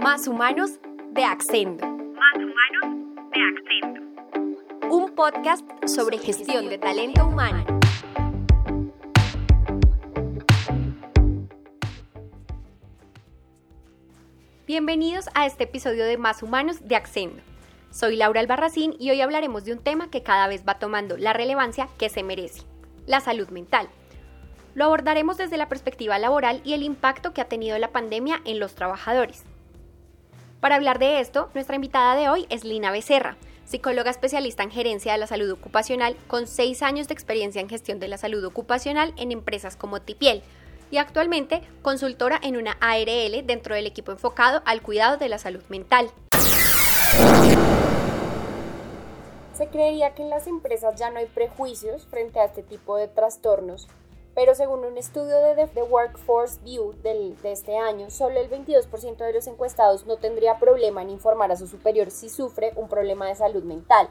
Más Humanos de Accendo. Más Humanos de Accendo. Un podcast sobre gestión de talento humano. Bienvenidos a este episodio de Más Humanos de Accendo. Soy Laura Albarracín y hoy hablaremos de un tema que cada vez va tomando la relevancia que se merece, la salud mental. Lo abordaremos desde la perspectiva laboral y el impacto que ha tenido la pandemia en los trabajadores. Para hablar de esto, nuestra invitada de hoy es Lina Becerra, psicóloga especialista en gerencia de la salud ocupacional con seis años de experiencia en gestión de la salud ocupacional en empresas como Tipiel y actualmente consultora en una ARL dentro del equipo enfocado al cuidado de la salud mental. Se creería que en las empresas ya no hay prejuicios frente a este tipo de trastornos pero según un estudio de The Workforce View de este año, solo el 22% de los encuestados no tendría problema en informar a su superior si sufre un problema de salud mental.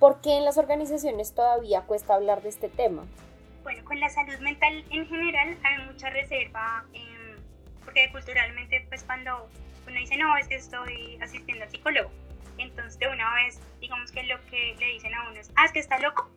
¿Por qué en las organizaciones todavía cuesta hablar de este tema? Bueno, con la salud mental en general hay mucha reserva, em, porque culturalmente pues cuando uno dice no, es que estoy asistiendo al psicólogo, entonces de una vez digamos que lo que le dicen a uno es, ah, es que está loco,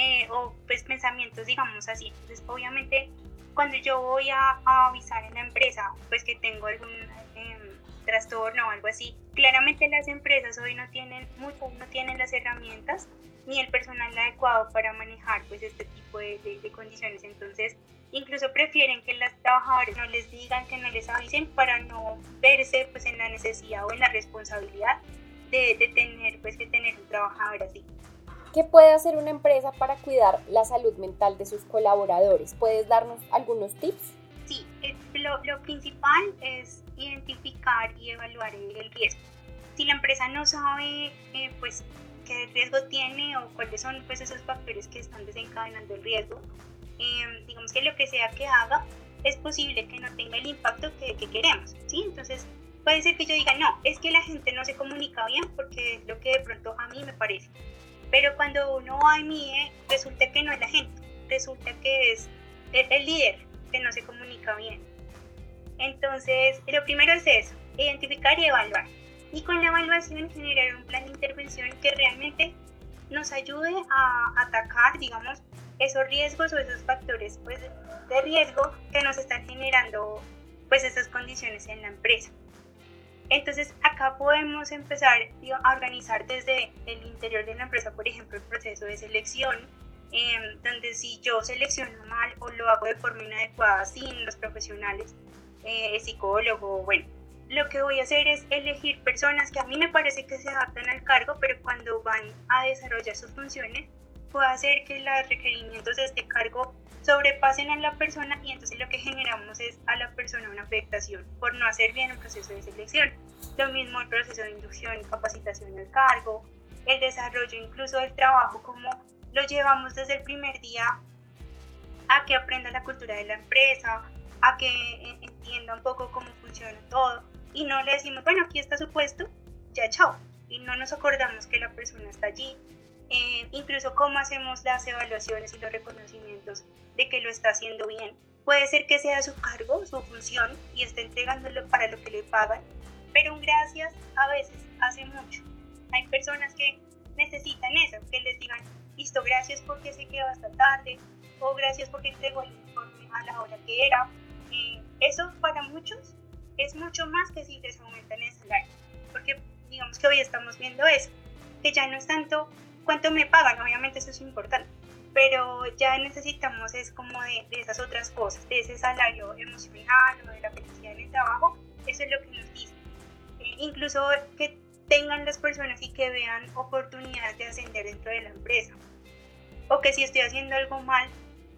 eh, o pues pensamientos, digamos así. Entonces, obviamente, cuando yo voy a, avisar en la empresa, pues que tengo algún em, trastorno o algo así, claramente las empresas hoy no tienen, muchas no tienen las herramientas ni el personal adecuado para manejar pues este tipo de, de, condiciones. Entonces, incluso prefieren que las trabajadores no les digan, que no les avisen para no verse pues en la necesidad o en la responsabilidad de, de tener pues que tener un trabajador así. ¿Qué puede hacer una empresa para cuidar la salud mental de sus colaboradores? ¿Puedes darnos algunos tips? Sí, eh, lo, lo principal es identificar y evaluar el riesgo. Si la empresa no sabe eh, pues, qué riesgo tiene o cuáles son pues, esos factores que están desencadenando el riesgo, eh, digamos que lo que sea que haga, es posible que no tenga el impacto que, que, queremos. ¿sí? Entonces, puede ser que yo diga, no, es que la gente no se comunica bien porque es lo que de pronto a mí me parece. Pero cuando uno va y mide, resulta que no es la gente, resulta que es el, líder que no se comunica bien. Entonces, lo primero es eso, identificar y evaluar. Y con la evaluación generar un plan de intervención que realmente nos ayude a atacar, digamos, esos riesgos o esos factores pues, de riesgo que nos están generando pues esas condiciones en la empresa. Entonces acá podemos empezar a organizar desde el interior de la empresa, por ejemplo, el proceso de selección, em, donde si yo selecciono mal o lo hago de forma inadecuada sin los profesionales, eh, psicólogo, bueno, lo que voy a hacer es elegir personas que a mí me parece que se adaptan al cargo, pero cuando van a desarrollar sus funciones, puedo hacer que los requerimientos de este cargo sobrepasen a la persona y entonces lo que generamos es a la persona una afectación por no hacer bien el proceso de selección. Lo mismo el proceso de inducción y capacitación del cargo, el desarrollo incluso del trabajo, como lo llevamos desde el primer día a que aprenda la cultura de la empresa, a que entienda un poco cómo funciona todo y no le decimos, bueno, aquí está su puesto, ya chao, y no nos acordamos que la persona está allí, eh, incluso cómo hacemos las evaluaciones y los reconocimientos de que lo está haciendo bien. Puede ser que sea su cargo, su función y esté entregándolo para lo que le pagan, pero un gracias a veces hace mucho. Hay personas que necesitan eso, que les digan, listo, gracias porque se quedó hasta tarde, o gracias porque entregó el informe a la hora que era. Eh, eso para muchos es mucho más que si les aumentan el salario, porque digamos que hoy estamos viendo eso, que ya no es tanto cuánto me pagan, obviamente eso es importante, pero ya necesitamos es como de, esas otras cosas, de ese salario emocional o de la felicidad en el trabajo, eso es lo que nos dice. Eh, incluso que tengan las personas y que vean oportunidades de ascender dentro de la empresa. O que si estoy haciendo algo mal,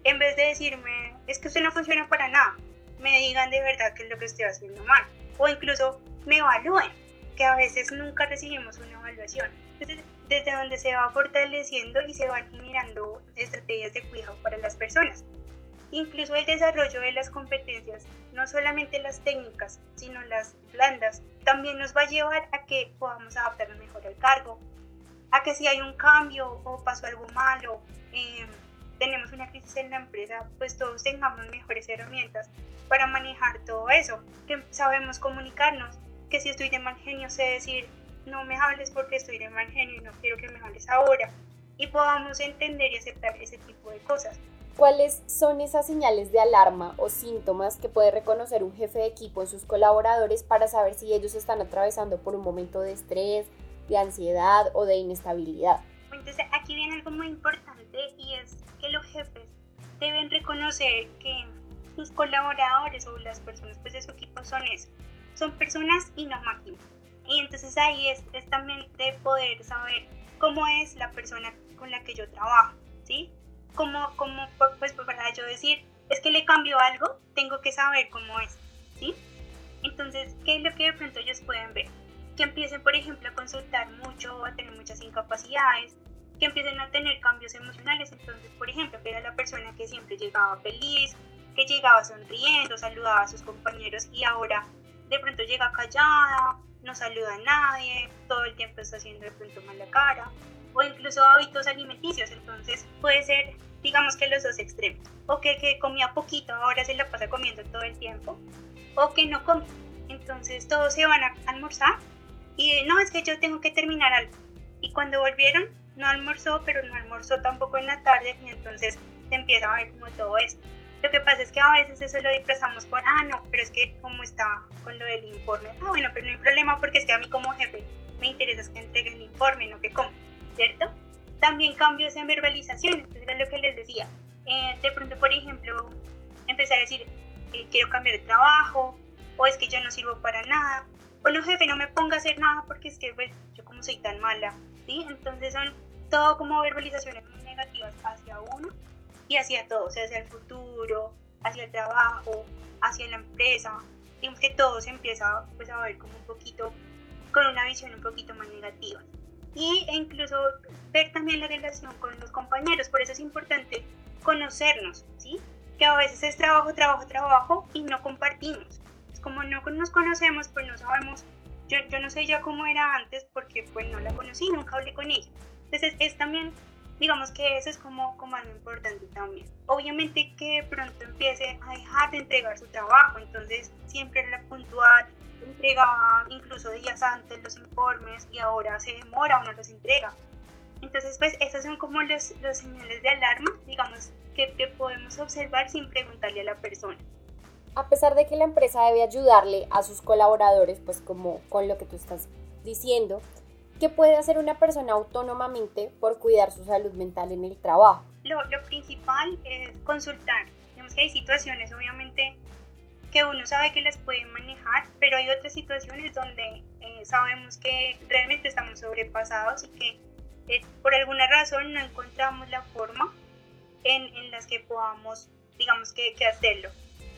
en vez de decirme, es que usted no funciona para nada, me digan de verdad qué es lo que estoy haciendo mal. O incluso me evalúen, que a veces nunca recibimos una evaluación. Desde donde se va fortaleciendo y se van generando estrategias de cuidado para las personas. Incluso el desarrollo de las competencias, no solamente las técnicas, sino las blandas, también nos va a llevar a que podamos adaptarnos mejor al cargo, a que si hay un cambio o pasó algo malo, em, tenemos una crisis en la empresa, pues todos tengamos mejores herramientas para manejar todo eso, que sabemos comunicarnos, que si estoy de mal genio sé decir, no me hables porque estoy de mal genio y no quiero que me hables ahora. Y podamos entender y aceptar ese tipo de cosas. ¿Cuáles son esas señales de alarma o síntomas que puede reconocer un jefe de equipo en sus colaboradores para saber si ellos están atravesando por un momento de estrés, de ansiedad o de inestabilidad? Entonces aquí viene algo muy importante y es que los jefes deben reconocer que sus colaboradores o las personas pues, de su equipo son eso, son personas y no máquinas. Y entonces ahí es, es también de poder saber cómo es la persona con la que yo trabajo, ¿sí? Como, como pues para yo decir, es que le cambio algo, tengo que saber cómo es, ¿sí? Entonces, ¿qué es lo que de pronto ellos pueden ver? Que empiecen, por ejemplo, a consultar mucho, a tener muchas incapacidades, que empiecen a tener cambios emocionales. Entonces, por ejemplo, que era la persona que siempre llegaba feliz, que llegaba sonriendo, saludaba a sus compañeros y ahora de pronto llega callada, no saluda a nadie, todo el tiempo está haciendo de pronto mala cara, o incluso hábitos alimenticios. Entonces, puede ser, digamos que los dos extremos. O que, que comía poquito, ahora se la pasa comiendo todo el tiempo, o que no come. Entonces, todos se van a almorzar y no, es que yo tengo que terminar algo. Y cuando volvieron, no almorzó, pero no almorzó tampoco en la tarde y entonces se empieza a ver como todo esto. Lo que pasa es que a veces eso lo disfrazamos por, ah, no, pero es que como está con lo del informe, ah, bueno, pero no hay problema porque es que a mí como jefe me interesa que entregue el informe, no que como, ¿cierto? También cambios en verbalización, entonces es lo que les decía. Eh, de pronto, por ejemplo, empecé a decir, eh, quiero cambiar de trabajo, o es que yo no sirvo para nada, o no jefe, no me ponga a hacer nada porque es que pues, yo como soy tan mala, ¿sí? Entonces son todo como verbalizaciones muy negativas hacia uno y hacia todo, o sea, hacia el futuro, hacia el trabajo, hacia la empresa. Digamos que todo se empieza pues, a ver como un poquito, con una visión un poquito más negativa. Y e incluso ver también la relación con los compañeros, por eso es importante conocernos, ¿sí? Que a veces es trabajo, trabajo, trabajo y no compartimos. Es como no nos conocemos, pues no sabemos, yo, yo no sé ya cómo era antes porque pues no la conocí, nunca hablé con ella. Entonces es también digamos que eso es como, como algo importante también. Obviamente que pronto empiece a dejar de entregar su trabajo, entonces siempre era puntual, entregaba incluso días antes los informes y ahora se demora o no los entrega. Entonces, pues esas son como los, los señales de alarma, digamos, que, que podemos observar sin preguntarle a la persona. A pesar de que la empresa debe ayudarle a sus colaboradores, pues como con lo que tú estás diciendo, ¿Qué puede hacer una persona autónomamente por cuidar su salud mental en el trabajo? Lo, principal es consultar. Digamos que hay situaciones, obviamente, que uno sabe que las puede manejar, pero hay otras situaciones donde eh, sabemos que realmente estamos sobrepasados y que eh, por alguna razón no encontramos la forma en, en las que podamos, digamos que, que hacerlo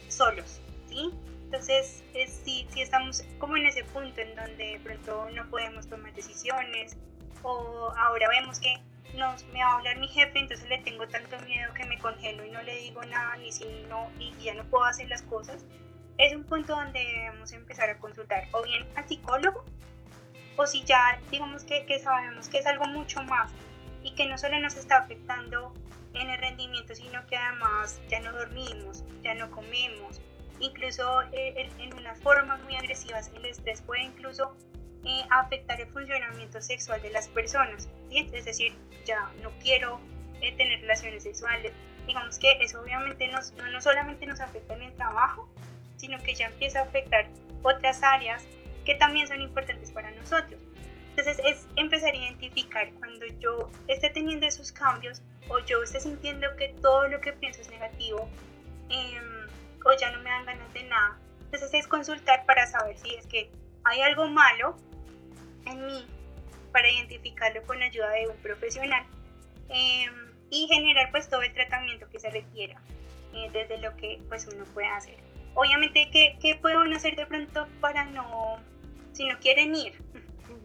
solos, ¿sí? Entonces, si, si estamos como en ese punto en donde de pronto no podemos tomar decisiones o ahora vemos que nos, me va a hablar mi jefe, entonces le tengo tanto miedo que me congelo y no le digo nada, ni si no, y ya no puedo hacer las cosas, es un punto donde debemos empezar a consultar o bien al psicólogo, o si ya digamos que, que sabemos que es algo mucho más y que no solo nos está afectando en el rendimiento, sino que además ya no dormimos, ya no comemos, incluso eh, en unas formas muy agresivas el estrés puede incluso eh, afectar el funcionamiento sexual de las personas, es decir, ya no quiero eh, tener relaciones sexuales, digamos que eso obviamente no, no solamente nos afecta en el trabajo, sino que ya empieza a afectar otras áreas que también son importantes para nosotros. Entonces es empezar a identificar cuando yo esté teniendo esos cambios o yo esté sintiendo que todo lo que pienso es negativo, eh, o ya no me dan ganas de nada. Entonces es consultar para saber si es que hay algo malo en mí para identificarlo con ayuda de un profesional em, y generar pues todo el tratamiento que se requiera eh, desde lo que pues uno puede hacer. Obviamente, ¿qué, ¿qué puede uno hacer de pronto para no, si no quieren ir?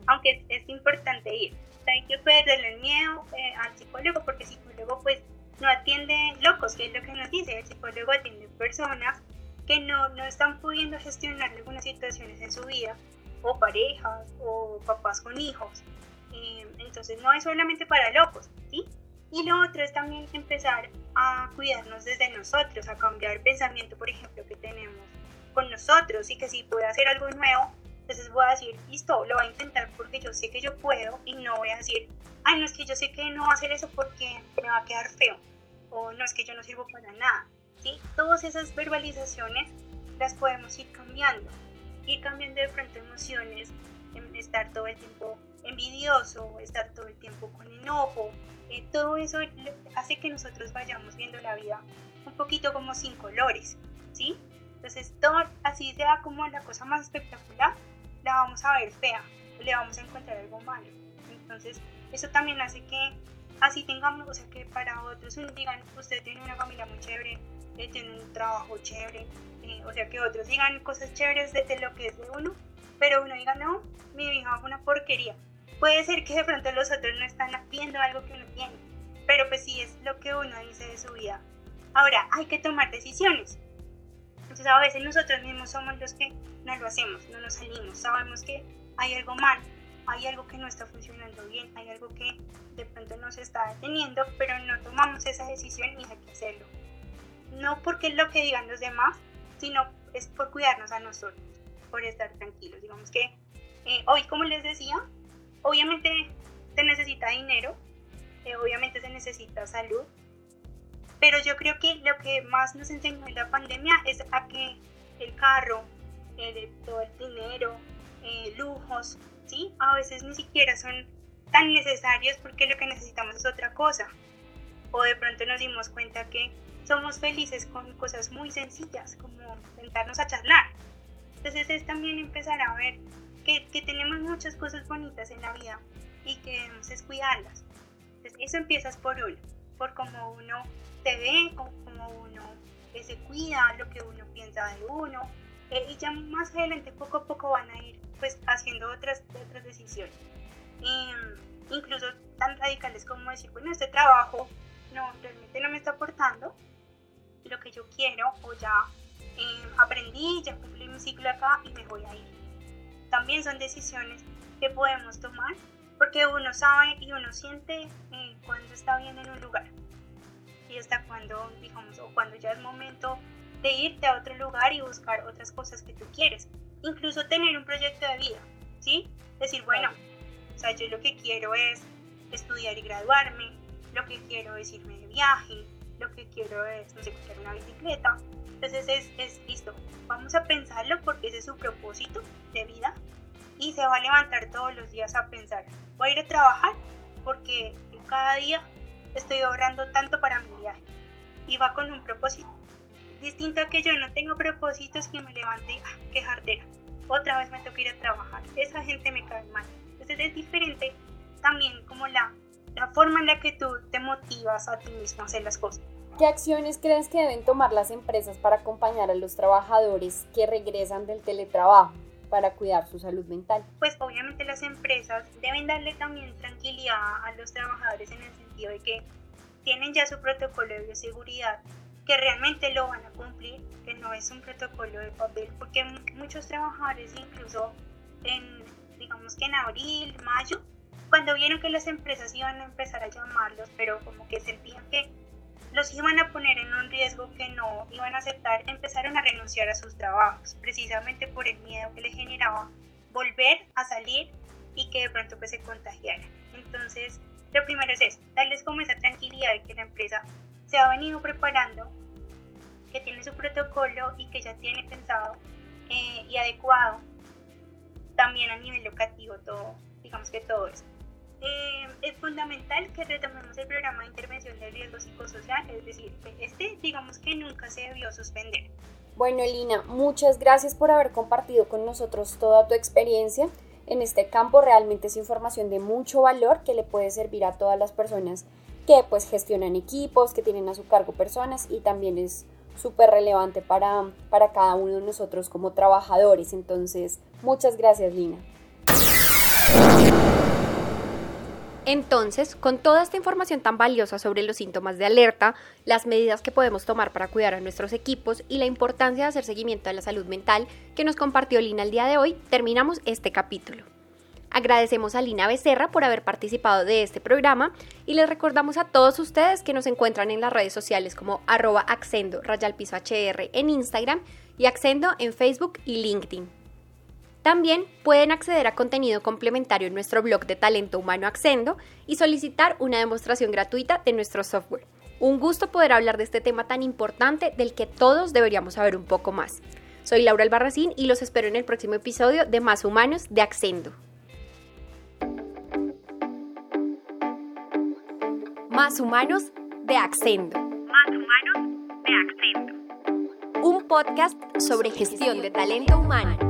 Aunque es, importante ir. Hay que perderle el miedo eh, al psicólogo porque el psicólogo pues no atiende locos, que es lo que nos dice, el psicólogo atiende personas que no, no están pudiendo gestionar algunas situaciones en su vida, o parejas, o papás con hijos. Eh, entonces no es solamente para locos, ¿sí? Y lo otro es también empezar a cuidarnos desde nosotros, a cambiar el pensamiento, por ejemplo, que tenemos con nosotros y que si puede hacer algo nuevo, Entonces voy a decir, listo, lo voy a intentar porque yo sé que yo puedo y no voy a decir, ay, no es que yo sé que no voy a hacer eso porque me va a quedar feo o no es que yo no sirvo para nada. ¿sí? Todas esas verbalizaciones las podemos ir cambiando, ir cambiando de frente emociones, estar todo el tiempo envidioso, estar todo el tiempo con enojo, eh, todo eso hace que nosotros vayamos viendo la vida un poquito como sin colores, ¿sí? Entonces, todo, así sea como la cosa más espectacular, la vamos a ver fea, le vamos a encontrar algo malo. Entonces, eso también hace que así tengamos, o sea, que para otros digan, usted tiene una familia muy chévere, eh, tiene un trabajo chévere, eh, o sea, que otros digan cosas chéveres de, lo que es de uno, pero uno diga, no, mi hija es una porquería. Puede ser que de pronto los otros no están viendo algo que uno tiene, pero pues sí es lo que uno dice de su vida. Ahora, hay que tomar decisiones. Entonces a veces nosotros mismos somos los que no lo hacemos, no nos salimos, sabemos que hay algo mal, hay algo que no está funcionando bien, hay algo que de pronto nos está deteniendo, pero no tomamos esa decisión y hay que hacerlo. No porque es lo que digan los demás, sino es por cuidarnos a nosotros, por estar tranquilos. Digamos que eh, hoy, como les decía, obviamente se necesita dinero, eh, obviamente se necesita salud, pero yo creo que lo que más nos enseñó en la pandemia es a que el carro, eh, todo el dinero, lujos, A veces ni siquiera son tan necesarios porque lo que necesitamos es otra cosa. O de pronto nos dimos cuenta que somos felices con cosas muy sencillas, como sentarnos a charlar. Entonces es también empezar a ver que, que tenemos muchas cosas bonitas en la vida y que debemos cuidarlas. Entonces eso empiezas por uno, por cómo uno te ve, cómo uno se cuida, lo que uno piensa de uno. Eh, y ya más adelante poco a poco van a ir pues haciendo otras, otras decisiones. incluso tan radicales como decir, bueno, este trabajo no, realmente no me está aportando lo que yo quiero o ya eh, aprendí, ya cumplí mi ciclo acá y me voy a ir. También son decisiones que podemos tomar porque uno sabe y uno siente eh, cuando está bien en un lugar y hasta cuando, digamos, o cuando ya es momento de irte a otro lugar y buscar otras cosas que tú quieres incluso tener un proyecto de vida, ¿sí? Decir, bueno, o sea, yo lo que quiero es estudiar y graduarme, lo que quiero es irme de viaje, lo que quiero es, no sé, comprar una bicicleta. Entonces es, es listo, vamos a pensarlo porque ese es su propósito de vida y se va a levantar todos los días a pensar, voy a ir a trabajar porque cada día estoy ahorrando tanto para mi viaje y va con un propósito. Distinto a que yo no tengo propósitos que me levante, ah, qué jardera, otra vez me toca ir a trabajar, esa gente me cae mal. Entonces es diferente también como la, la forma en la que tú te motivas a ti mismo a hacer las cosas. ¿Qué acciones crees que deben tomar las empresas para acompañar a los trabajadores que regresan del teletrabajo para cuidar su salud mental? Pues obviamente las empresas deben darle también tranquilidad a los trabajadores en el sentido de que tienen ya su protocolo de bioseguridad que realmente lo van a cumplir, que no es un protocolo de papel, porque muchos trabajadores incluso en, digamos que en abril, mayo, cuando vieron que las empresas iban a empezar a llamarlos, pero como que sentían que los iban a poner en un riesgo que no iban a aceptar, empezaron a renunciar a sus trabajos, precisamente por el miedo que les generaba volver a salir y que de pronto pues se contagiaran. Entonces, lo primero es eso, darles como esa tranquilidad de que la empresa se ha venido preparando, que tiene su protocolo y que ya tiene pensado eh, y adecuado también a nivel educativo todo, digamos que todo eso. Eh, es fundamental que retomemos el programa de intervención de riesgo psicosocial, es decir, este digamos que nunca se debió suspender. Bueno, Lina, muchas gracias por haber compartido con nosotros toda tu experiencia en este campo. Realmente es información de mucho valor que le puede servir a todas las personas que pues gestionan equipos, que tienen a su cargo personas y también es súper relevante para, para cada uno de nosotros como trabajadores. Entonces, muchas gracias Lina. Entonces, con toda esta información tan valiosa sobre los síntomas de alerta, las medidas que podemos tomar para cuidar a nuestros equipos y la importancia de hacer seguimiento a la salud mental que nos compartió Lina el día de hoy, terminamos este capítulo. Agradecemos a Lina Becerra por haber participado de este programa y les recordamos a todos ustedes que nos encuentran en las redes sociales como arroba accendo hr en Instagram y accendo en Facebook y LinkedIn. También pueden acceder a contenido complementario en nuestro blog de talento humano Accendo y solicitar una demostración gratuita de nuestro software. Un gusto poder hablar de este tema tan importante del que todos deberíamos saber un poco más. Soy Laura Albarracín y los espero en el próximo episodio de Más Humanos de Accendo. Más Humanos de Accendo. Más Humanos de Accendo. Un podcast sobre gestión de talento humano.